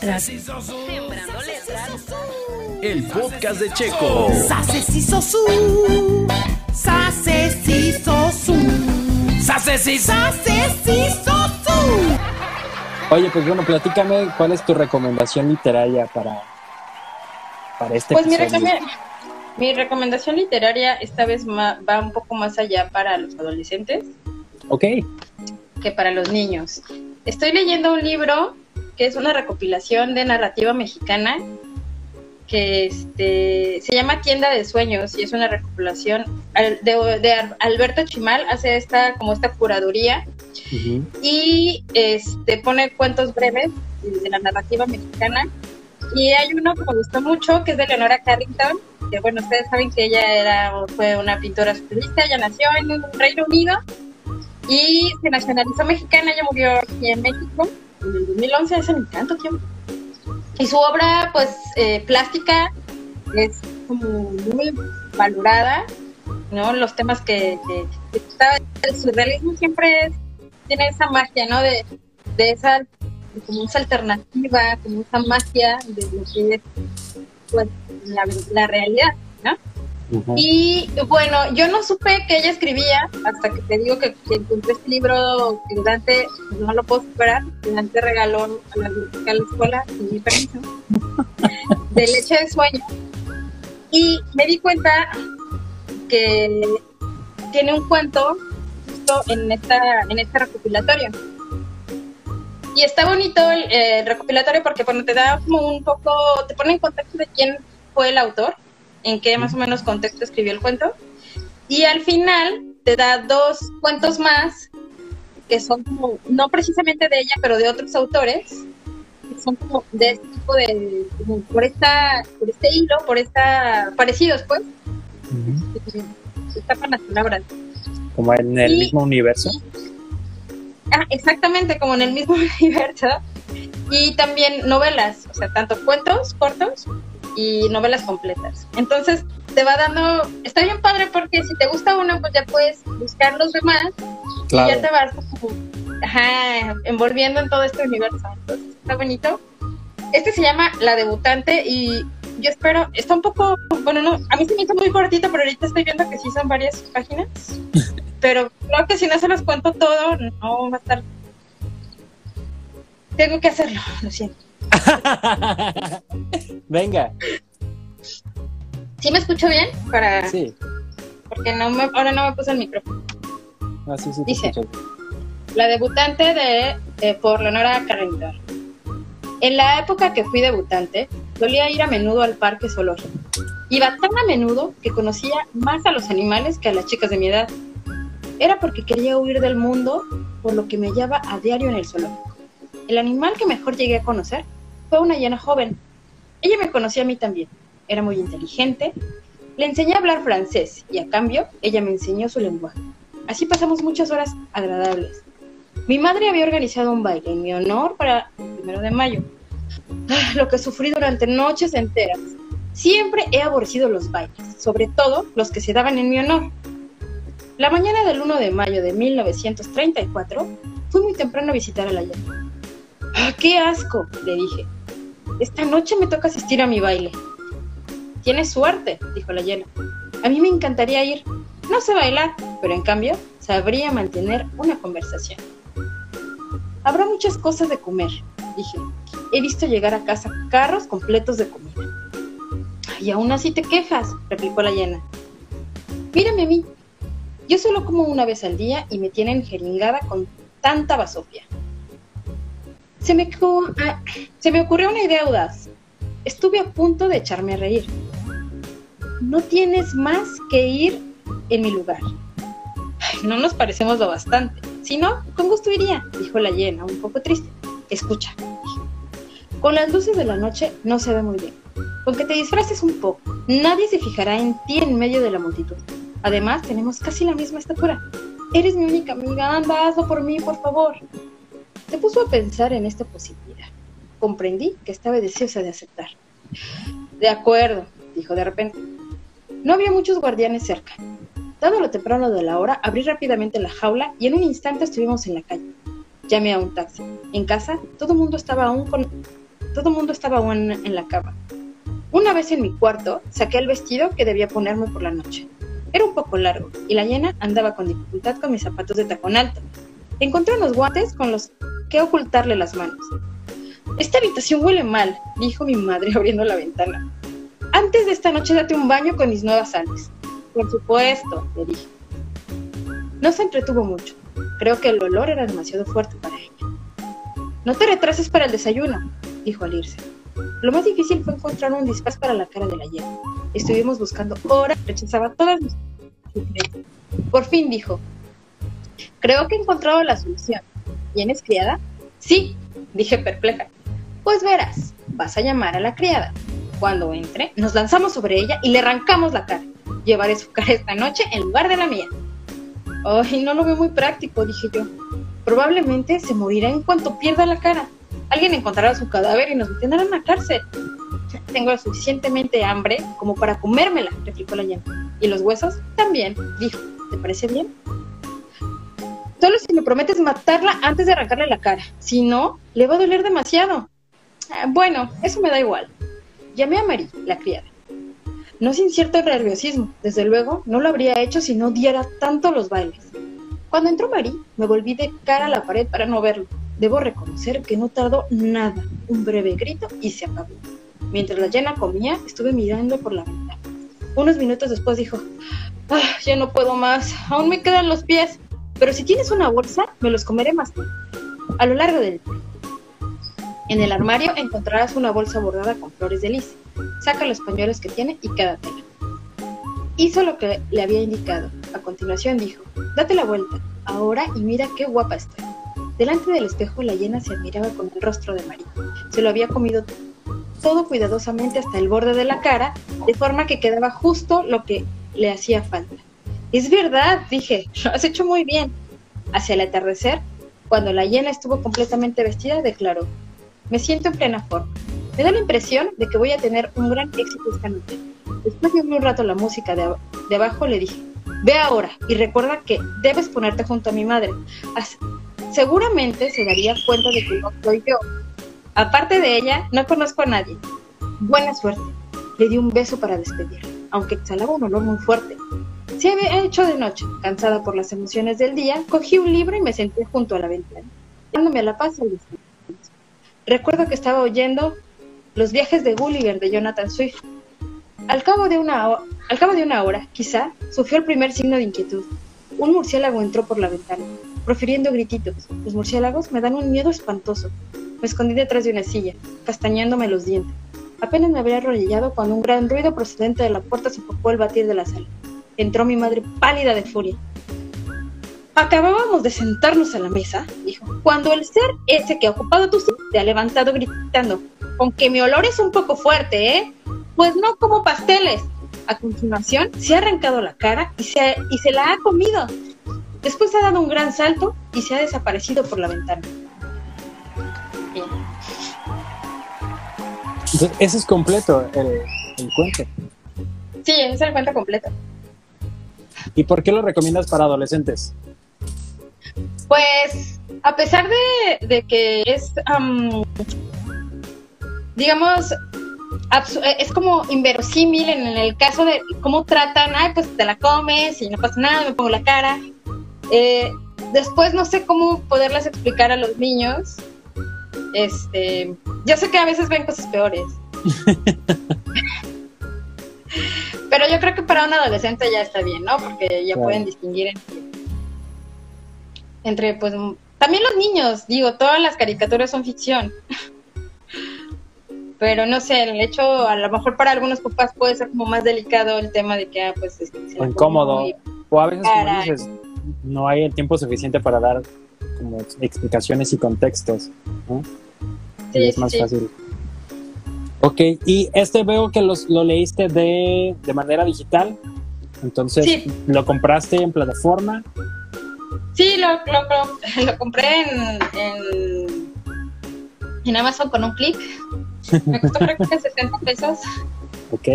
letras. Sembrando letras. El podcast de Checo. Sase si sosu. Sase si sosu. ¡Sase sí! Sase si sosu. Oye, pues bueno, platícame cuál es tu recomendación literaria para, para este Pues mi, episodio. recome- mi recomendación literaria esta vez va un poco más allá para los adolescentes Ok, que para los niños. Estoy leyendo un libro que es una recopilación de narrativa mexicana que este, se llama Tienda de Sueños y es una recopilación de, de Alberto Chimal, hace esta como esta curaduría y este pone cuentos breves de la narrativa mexicana. Y hay uno que me gustó mucho que es de Leonora Carrington que bueno ustedes saben que ella era fue una pintora surrealista ella nació en el Reino Unido y se nacionalizó mexicana ella murió aquí en México en el 2011 hace ni tanto tiempo. Y su obra pues eh, plástica es como muy valorada no los temas que, que, que el surrealismo siempre es tiene esa magia, ¿no? De, de esa, como esa alternativa, como esa magia de lo que es pues, la, la realidad, Y bueno, yo no supe que ella escribía hasta que te digo que, que encontré este libro que Dante, no lo puedo superar, que Dante regaló a la de la escuela, sin mi permiso, de leche de sueño. Y me di cuenta que tiene un cuento justo en esta en este recopilatorio. Y está bonito el, eh, recopilatorio porque bueno, te da como un poco, te pone en contexto de quién fue el autor, en qué más o menos contexto escribió el cuento. Y al final te da dos cuentos más que son como, no precisamente de ella, pero de otros autores, que son como de este tipo de, como por esta, por este hilo, por esta, parecidos pues, se tapan las palabras. Como en el Y- mismo universo. Ah, exactamente, como en el mismo universo. Y también novelas, o sea, tanto cuentos cortos y novelas completas. Entonces, te va dando, está bien padre porque si te gusta uno, pues ya puedes buscar los demás y ya te vas ajá, envolviendo en todo este universo. Entonces, está bonito. Este se llama La Debutante y yo espero, está un poco, bueno, no, a mí se me hizo muy cortito, pero ahorita estoy viendo que sí son varias páginas. Pero creo que si no se los cuento todo, no va a estar. Tengo que hacerlo, lo siento. Venga, ¿Sí me escucho bien? Para, sí, Porque no me, ahora no me puse el micrófono. así sí te Dice. escucho. La debutante de, eh, por Leonora Carrington. En la época que fui debutante, solía ir a menudo al parque zoológico. Iba tan a menudo que conocía más a los animales que a las chicas de mi edad. Era porque quería huir del mundo, por lo que me hallaba a diario en el zoológico. El animal que mejor llegué a conocer fue una hiena joven. Ella me conocía a mí también. Era muy inteligente. Le enseñé a hablar francés y a cambio ella me enseñó su lenguaje. Así pasamos muchas horas agradables. Mi madre había organizado un baile en mi honor para el primero de mayo. Ah, Lo que sufrí durante noches enteras. Siempre he aborrecido los bailes, sobre todo los que se daban en mi honor. La mañana del 1 de mayo de 1934 fui muy temprano a visitar a la llama. ¡Ah, qué asco! le dije. Esta noche me toca asistir a mi baile. Tienes suerte, dijo la hiena. A mí me encantaría ir. No sé bailar, pero en cambio sabría mantener una conversación. Habrá muchas cosas de comer, dije. He visto llegar a casa carros completos de comida. Y aún así te quejas, replicó la hiena. Mírame a mí. Yo solo como una vez al día y me tienen jeringada con tanta basofia. Se me, cu- ah, se me ocurrió una idea audaz. Estuve a punto de echarme a reír. No tienes más que ir en mi lugar. No nos parecemos lo bastante. Si no, con gusto iría, dijo la hiena, un poco triste. Escucha. Con las luces de la noche no se ve muy bien. Con que te disfraces un poco, nadie se fijará en ti en medio de la multitud. Además, tenemos casi la misma estatura. Eres mi única amiga, anda, hazlo por mí, por favor. Se puso a pensar en esta posibilidad. Comprendí que estaba deseosa de aceptar. De acuerdo, dijo de repente. No había muchos guardianes cerca. Dado lo temprano de la hora, abrí rápidamente la jaula y en un instante estuvimos en la calle. Llamé a un taxi. En casa, todo mundo estaba aún con... todo mundo estaba aún en la cama. Una vez en mi cuarto, saqué el vestido que debía ponerme por la noche. Era un poco largo y la llena andaba con dificultad con mis zapatos de tacón alto. Encontré unos guantes con los que ocultarle las manos. Esta habitación huele mal, dijo mi madre abriendo la ventana. Antes de esta noche date un baño con mis nuevas sales. Por supuesto, le dije. No se entretuvo mucho. Creo que el olor era demasiado fuerte para ella. No te retrases para el desayuno, dijo al irse. Lo más difícil fue encontrar un disfraz para la cara de la hiena. Estuvimos buscando horas, rechazaba todas mis. Por fin dijo, creo que he encontrado la solución. ¿Tienes criada? Sí, dije perpleja. Pues verás, vas a llamar a la criada. Cuando entre, nos lanzamos sobre ella y le arrancamos la cara. Llevaré su cara esta noche en lugar de la mía. Ay, no lo veo muy práctico, dije yo. Probablemente se morirá en cuanto pierda la cara. Alguien encontrará su cadáver y nos meterán en la cárcel. Tengo suficientemente hambre como para comérmela, replicó la llama. Y los huesos también, dijo. ¿Te parece bien? Solo si me prometes matarla antes de arrancarle la cara. Si no, le va a doler demasiado. Ah, bueno, eso me da igual. Llamé a Marie, la criada. No sin cierto nerviosismo, desde luego, no lo habría hecho si no diera tanto los bailes. Cuando entró Marie, me volví de cara a la pared para no verlo. Debo reconocer que no tardó nada, un breve grito y se acabó. Mientras la llena comía, estuve mirando por la ventana. Unos minutos después dijo, ah, ya no puedo más, aún me quedan los pies, pero si tienes una bolsa, me los comeré más tarde. A lo largo del día. En el armario encontrarás una bolsa bordada con flores de lis. Saca los pañuelos que tiene y quédatela. Hizo lo que le había indicado. A continuación dijo, date la vuelta, ahora y mira qué guapa está. Delante del espejo la hiena se admiraba con el rostro de María. Se lo había comido todo cuidadosamente hasta el borde de la cara, de forma que quedaba justo lo que le hacía falta. Es verdad, dije, lo has hecho muy bien. Hacia el atardecer, cuando la hiena estuvo completamente vestida, declaró, me siento en plena forma. Me da la impresión de que voy a tener un gran éxito esta noche. Después de un rato la música de, abajo, le dije, ve ahora y recuerda que debes ponerte junto a mi madre. seguramente se daría cuenta de que no soy yo. Aparte de ella, no conozco a nadie. Buena suerte. Le di un beso para despedirla, aunque exhalaba un olor muy fuerte. Se había hecho de noche. Cansada por las emociones del día, cogí un libro y me senté junto a la ventana, dándome la paz al descanso. Recuerdo que estaba oyendo Los viajes de Gulliver de Jonathan Swift. Al cabo, de una hora, quizá, sufrió el primer signo de inquietud. Un murciélago entró por la ventana, profiriendo grititos. Los murciélagos me dan un miedo espantoso. Me escondí detrás de una silla, castañándome los dientes. Apenas me habría arrodillado cuando un gran ruido procedente de la puerta sofocó el batir de la sala. Entró mi madre pálida de furia. Acabábamos de sentarnos a la mesa, dijo, cuando el ser ese que ha ocupado tu sitio te ha levantado gritando, aunque mi olor es un poco fuerte, ¿eh? Pues no como pasteles. A continuación, se ha arrancado la cara y se, y se la ha comido. Después ha dado un gran salto y se ha desaparecido por la ventana. Bien. Entonces, ese es completo el, el cuento. Sí, ese es el cuento completo. ¿Y por qué lo recomiendas para adolescentes? Pues, a pesar de, de que es, um, digamos, es como inverosímil en el caso de cómo tratan, ay, pues te la comes y no pasa nada, me pongo la cara. Eh, después no sé cómo poderlas explicar a los niños. Este, yo sé que a veces ven cosas peores. Pero yo creo que para un adolescente ya está bien, ¿no? Porque ya Claro. pueden distinguir entre, entre, pues, también los niños, digo, todas las caricaturas son ficción. Pero no sé, el hecho, a lo mejor para algunos papás puede ser como más delicado el tema de que, ah, pues, la O incómodo. O a veces, como dices, no hay el tiempo suficiente para dar como explicaciones y contextos. ¿no? Sí, y es más sí. fácil. Ok, y este veo que los, lo leíste de, de manera digital. Entonces, Sí. ¿lo compraste en plataforma? Sí, lo, lo, lo- compré en, en, en Amazon con un clic. Me costó creo que 60 pesos. Ok.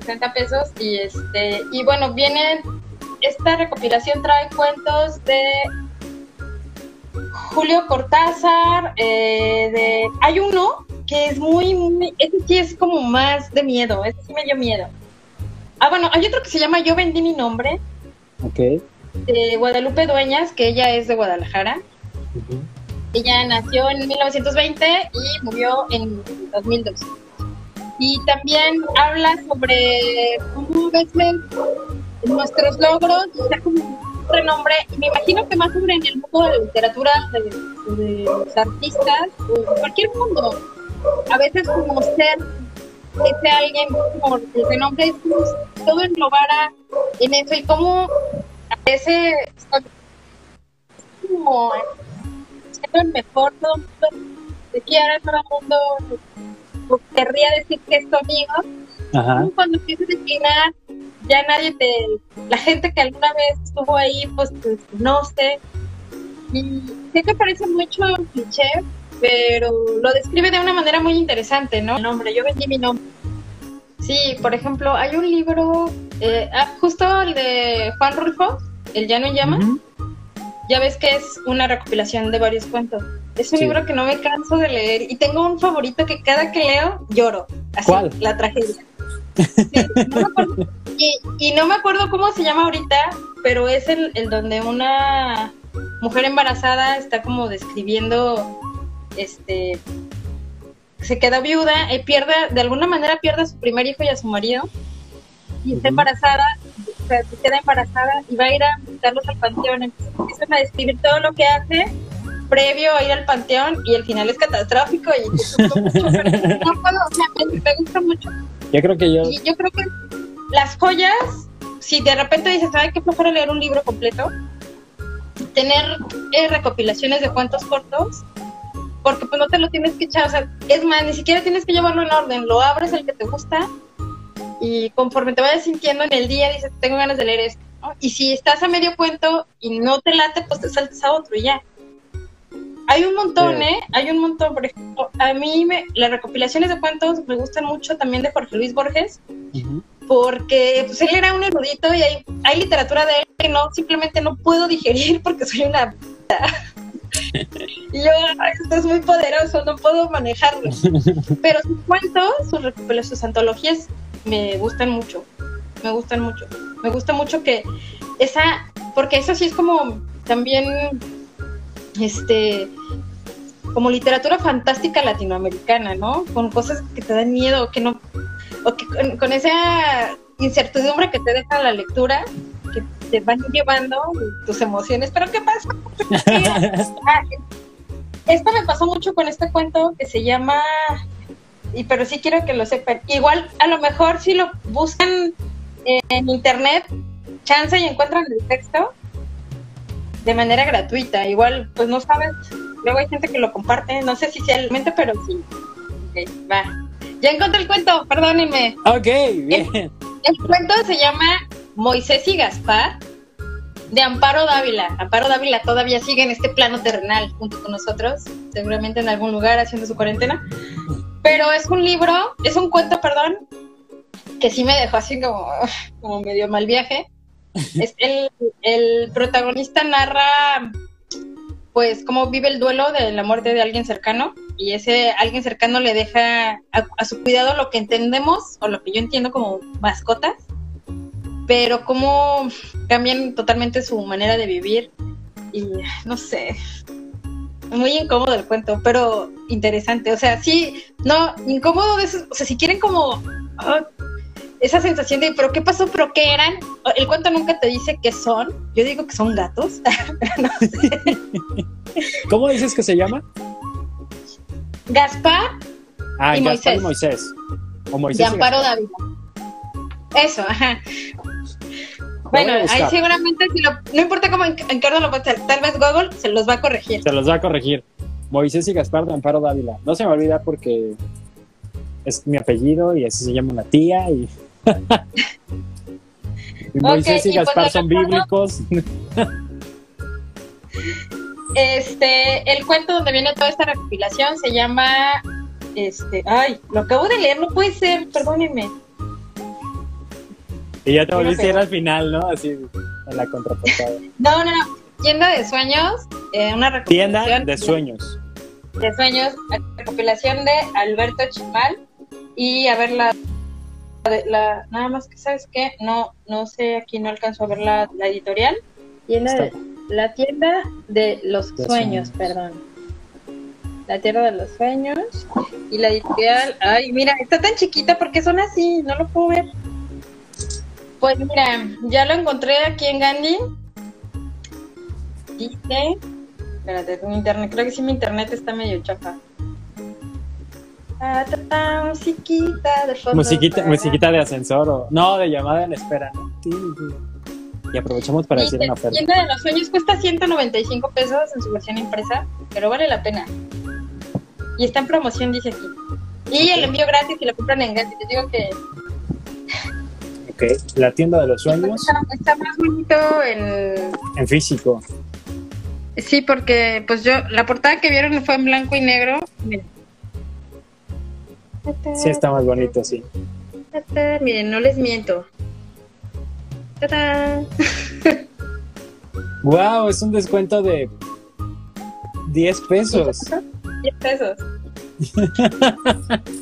60 pesos y este y bueno viene esta recopilación trae cuentos de Julio Cortázar eh, de hay uno que es muy, muy, ese sí es como más de miedo, ese sí me dio miedo. Ah, bueno, hay otro que se llama Yo vendí mi nombre, Ok. de Guadalupe Dueñas, que ella es de Guadalajara. Ella nació en 1920 y murió en 2002. Y también habla sobre cómo ves nuestros logros, o sea, como un renombre, y me imagino que más sobre en el mundo de la literatura, de, de los artistas, o en cualquier mundo. A veces como ser ese alguien por el renombre es como si todo englobara en eso y cómo a veces como siendo el mejor, todo el mundo te quiere, todo el mundo pues, querría decir que es tu amigo. Ajá. Cuando empiezas a declinar, ya nadie te. La gente que alguna vez estuvo ahí, pues te conoce. Y sé que parece mucho un cliché, pero lo describe de una manera muy interesante, ¿no? El nombre, yo vendí mi nombre. Sí, por ejemplo, hay un libro, eh, ah, justo el de Juan Rulfo, El Llano en Llamas. Ya ves que es una recopilación de varios cuentos. Es un Sí. libro que no me canso de leer y tengo un favorito que cada que leo lloro. Así, ¿Cuál? La tragedia. Sí, no me acuerdo- y, y no me acuerdo cómo se llama ahorita, pero es el, el donde una mujer embarazada está como describiendo, este, se queda viuda y pierde, de alguna manera pierde a su primer hijo y a su marido y está embarazada, o sea, se queda embarazada y va a ir a visitarlos al panteón. Entonces empiezan a describir todo lo que hace previo a ir al panteón y el final es catastrófico y no puedo, o sea, me, me gusta mucho. Yo creo que yo. Y yo creo que las joyas, si de repente dices, ay, qué flojera leer un libro completo, tener eh, recopilaciones de cuentos cortos, porque pues no te lo tienes que echar, o sea, es más, ni siquiera tienes que llevarlo en orden, lo abres el que te gusta y conforme te vayas sintiendo en el día, dices, tengo ganas de leer esto. ¿no? Y si estás a medio cuento y no te late, pues te saltas a otro y ya. Hay un montón. ¿eh? Hay un montón. Por ejemplo, a mí me, las recopilaciones de cuentos me gustan mucho también de Jorge Luis Borges, porque pues, él era un erudito y hay, hay literatura de él que no simplemente no puedo digerir porque soy una. y yo "Ay, esto es muy poderoso no puedo manejarlo pero sus cuentos sus recopilaciones sus antologías me gustan mucho me gustan mucho me gusta mucho que esa porque eso sí es como también este como literatura fantástica latinoamericana, ¿no? Con cosas que te dan miedo, que no, o que con, con esa incertidumbre que te deja la lectura, te van llevando tus emociones. Pero ¿qué pasa? Ah, esto me pasó mucho con este cuento que se llama, y pero sí quiero que lo sepan. Igual, a lo mejor si lo buscan en internet, chance y encuentran el texto de manera gratuita. Igual, pues no sabes. Luego hay gente que lo comparte. No sé si sea el mente, pero sí. Ok, va. Ya encontré el cuento, perdónenme. Ok, bien. El cuento se llama Moisés y Gaspar de Amparo Dávila. Amparo Dávila todavía sigue en este plano terrenal junto con nosotros, seguramente en algún lugar haciendo su cuarentena. Pero es un libro, es un cuento, perdón, que sí me dejó así como, como medio mal viaje. Es el, el protagonista narra pues cómo vive el duelo de la muerte de alguien cercano y ese alguien cercano le deja a, a su cuidado lo que entendemos o lo que yo entiendo como mascotas, pero cómo cambian totalmente su manera de vivir y no sé, muy incómodo el cuento, pero interesante, o sea, sí, no, incómodo de esos, o sea, si quieren como ah, esa sensación de, pero qué pasó, pero qué eran, el cuento nunca te dice qué son, yo digo que son gatos, no sé. ¿Cómo dices que se llama? Gaspar Ah, Y Gaspar y Moisés. Moisés. O Moisés de Amparo. Dávila. Eso, ajá. Bueno, ahí seguramente, si lo, no importa cómo en- encargo lo tal, tal vez Google se los va a corregir. Se los va a corregir. Moisés y Gaspar de Amparo Dávila. No se me olvida porque es mi apellido y así se llama una tía y, y Moisés y y pues Gaspar son bíblicos. Este, el cuento donde viene toda esta recopilación se llama, este, ay, lo acabo de leer, no puede ser, perdónenme. Y ya te volviste a ir pena. al final, ¿no? Así en la contraportada. No, no, no, Tienda de Sueños, eh, una Tienda recopilación. de sueños. de sueños, recopilación de Alberto Chimal y a ver la, la nada más que sabes que no no sé aquí no alcanzo a ver la, la editorial tienda de- la tienda de los De sueños, sueños. perdón la tierra de los sueños y la editorial ay mira está tan chiquita porque son así no lo puedo ver pues mira ya lo encontré aquí en Gandhi dice espérate mi internet creo que sí mi internet está medio chafa Ah, ta, ta, musiquita de fondo Musiquita, para- musiquita de ascensor o. No, de llamada en espera. Y aprovechamos para decir una oferta. Tienda de los sueños cuesta 195 pesos en su versión impresa, pero vale la pena. Y está en promoción, dice aquí. Y el envío gratis si lo compran en Gandhi. Les digo que Ok, la tienda de los sueños está, está más bonito en... en físico. Sí, porque pues yo, la portada que vieron fue en blanco y negro. Miren. Sí, está más bonito, sí. Miren, no les miento. Ta-ta. Wow, es un descuento de 10 pesos. 10 pesos.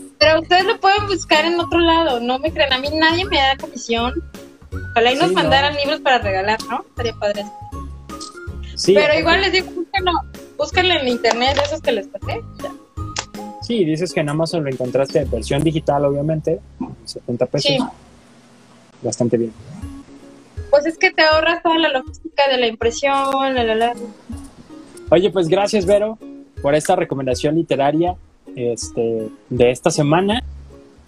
Pero ustedes lo pueden buscar en otro lado, no me crean. A mí nadie me da comisión. Ojalá y nos no. mandaran libros para regalar, ¿no? Estaría padre. Sí, Pero igual les digo, búsquenlo, búsquenlo en internet, esos que les pasé. Ya. Sí, dices que en Amazon lo encontraste en versión digital, obviamente. 70 pesos. Sí. Bastante bien. Pues es que te ahorras toda la logística de la impresión, la, la, la. Oye, pues gracias, Vero, por esta recomendación literaria este, de esta semana.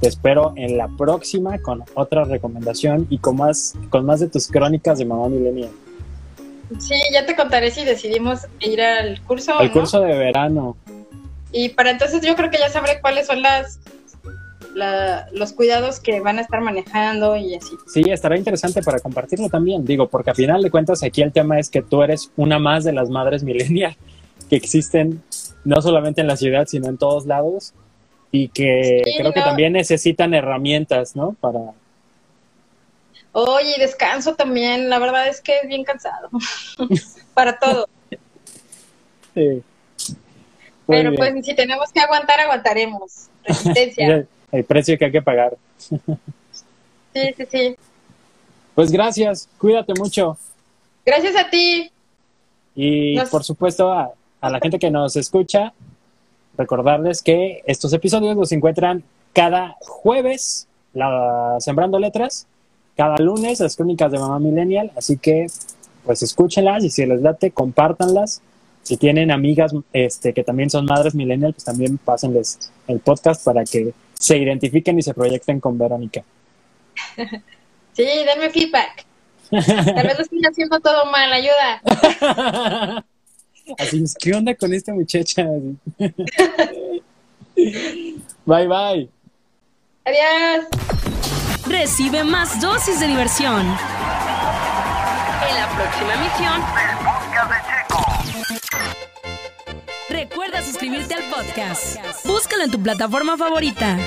Te espero en la próxima con otra recomendación y con más, con más de tus crónicas de Mamá Milenia. Sí, ya te contaré si decidimos ir al curso no. curso de verano. Y para entonces yo creo que ya sabré cuáles son las la- los cuidados que van a estar manejando y así. Sí, estará interesante para compartirlo también. Digo, porque a final de cuentas aquí el tema es que tú eres una más de las madres millennial que existen no solamente en la ciudad, sino en todos lados. Y que Sí, creo que también necesitan herramientas, ¿no? Para, Oye, descanso también, la verdad es que es bien cansado. para todo. Sí. Muy Pero bien. pues si tenemos que aguantar, aguantaremos. Resistencia. Es el, el precio que hay que pagar. sí, sí, sí. Pues gracias, cuídate mucho. Gracias a ti. Y Nos- por supuesto a, a la gente que nos escucha, recordarles que estos episodios los encuentran cada jueves, la, Sembrando Letras, cada lunes las crónicas de Mamá Millennial, así que pues escúchenlas y si les late, compártanlas. Si tienen amigas este, que también son madres millennial, pues también pásenles el podcast para que se identifiquen y se proyecten con Verónica. Sí, denme feedback. Tal vez lo estoy haciendo todo mal, ayuda. Así es, ¿qué onda con esta muchacha? bye, bye. Adiós. Recibe más dosis de diversión. En la próxima emisión. Recuerda suscribirte al podcast. Búscalo en tu plataforma favorita.